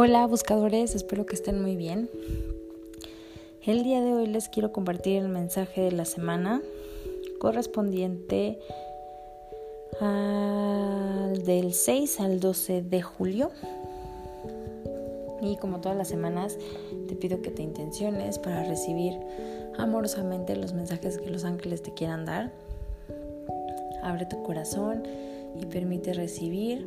Hola buscadores, espero que estén muy bien. El día de hoy les quiero compartir el mensaje de la semana correspondiente al del 6 al 12 de julio. Y como todas las semanas, te pido que te intenciones para recibir amorosamente los mensajes que los ángeles te quieran dar. Abre tu corazón y permite recibir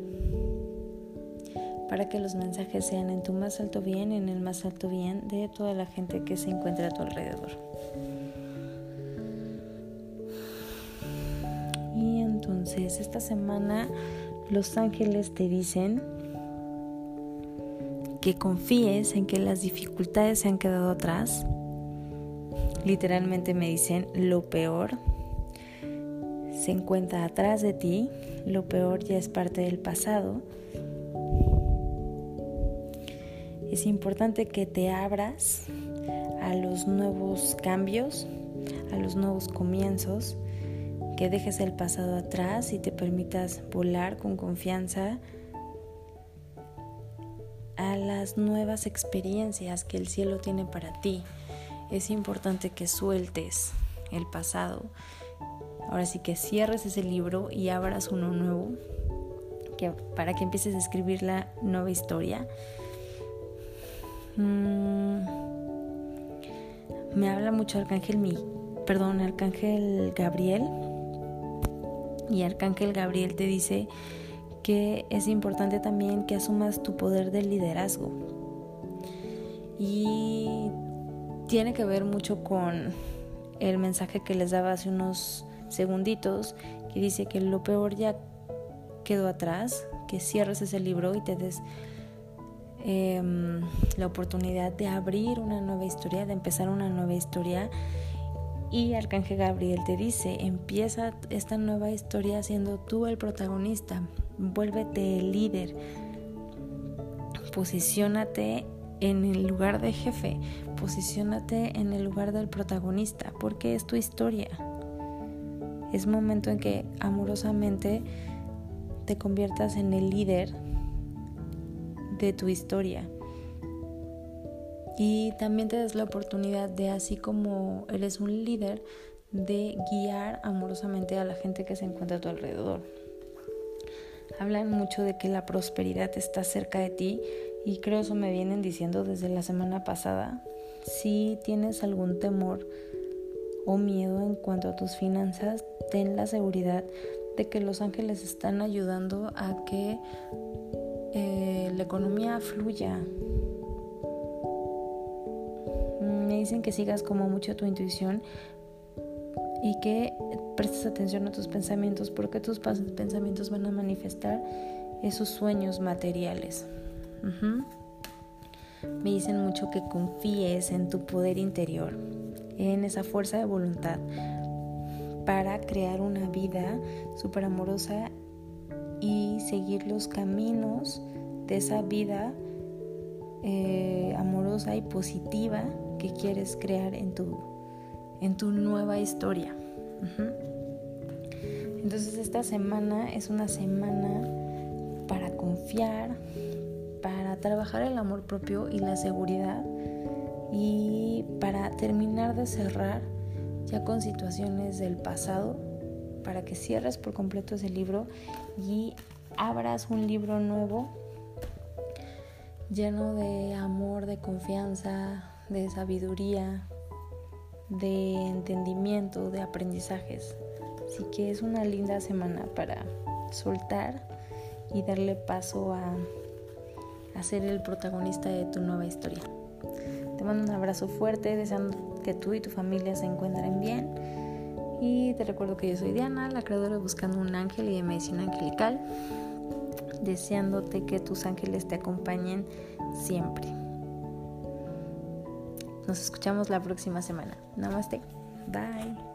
para que los mensajes sean en tu más alto bien en el más alto bien de toda la gente que se encuentra a tu alrededor. Y entonces esta semana los ángeles te dicen que confíes en que las dificultades se han quedado atrás. Literalmente me dicen lo peor se encuentra atrás de ti, lo peor ya es parte del pasado es importante que te abras a los nuevos cambios, a los nuevos comienzos, que dejes el pasado atrás y te permitas volar con confianza a las nuevas experiencias que el cielo tiene para ti. Es importante que sueltes el pasado. Ahora sí que cierres ese libro y abras uno nuevo que, para que empieces a escribir la nueva historia Mm, me habla mucho Arcángel mi, perdón, Arcángel Gabriel. Y Arcángel Gabriel te dice que es importante también que asumas tu poder de liderazgo. Y tiene que ver mucho con el mensaje que les daba hace unos segunditos, que dice que lo peor ya quedó atrás, que cierres ese libro y te des Em, la oportunidad de abrir una nueva historia, de empezar una nueva historia. Y Arcángel Gabriel te dice, empieza esta nueva historia siendo tú el protagonista, vuélvete el líder, posiciónate en el lugar de jefe, posiciónate en el lugar del protagonista, porque es tu historia. Es momento en que amorosamente te conviertas en el líder de tu historia. Y también te das la oportunidad de, así como eres un líder, de guiar amorosamente a la gente que se encuentra a tu alrededor. Hablan mucho de que la prosperidad está cerca de ti y creo eso me vienen diciendo desde la semana pasada. Si tienes algún temor o miedo en cuanto a tus finanzas, ten la seguridad de que los ángeles están ayudando a que eh, la economía fluya. Me dicen que sigas como mucho tu intuición y que prestes atención a tus pensamientos porque tus pensamientos van a manifestar esos sueños materiales. Me dicen mucho que confíes en tu poder interior, en esa fuerza de voluntad para crear una vida súper amorosa y seguir los caminos de esa vida eh, amorosa y positiva que quieres crear en tu, en tu nueva historia. Entonces esta semana es una semana para confiar, para trabajar el amor propio y la seguridad y para terminar de cerrar ya con situaciones del pasado para que cierres por completo ese libro y abras un libro nuevo lleno de amor, de confianza, de sabiduría, de entendimiento, de aprendizajes. Así que es una linda semana para soltar y darle paso a, a ser el protagonista de tu nueva historia. Te mando un abrazo fuerte, deseando que tú y tu familia se encuentren bien y te recuerdo que yo soy Diana, la creadora de Buscando un Ángel y de Medicina Angelical, deseándote que tus ángeles te acompañen siempre. Nos escuchamos la próxima semana. Namaste. Bye.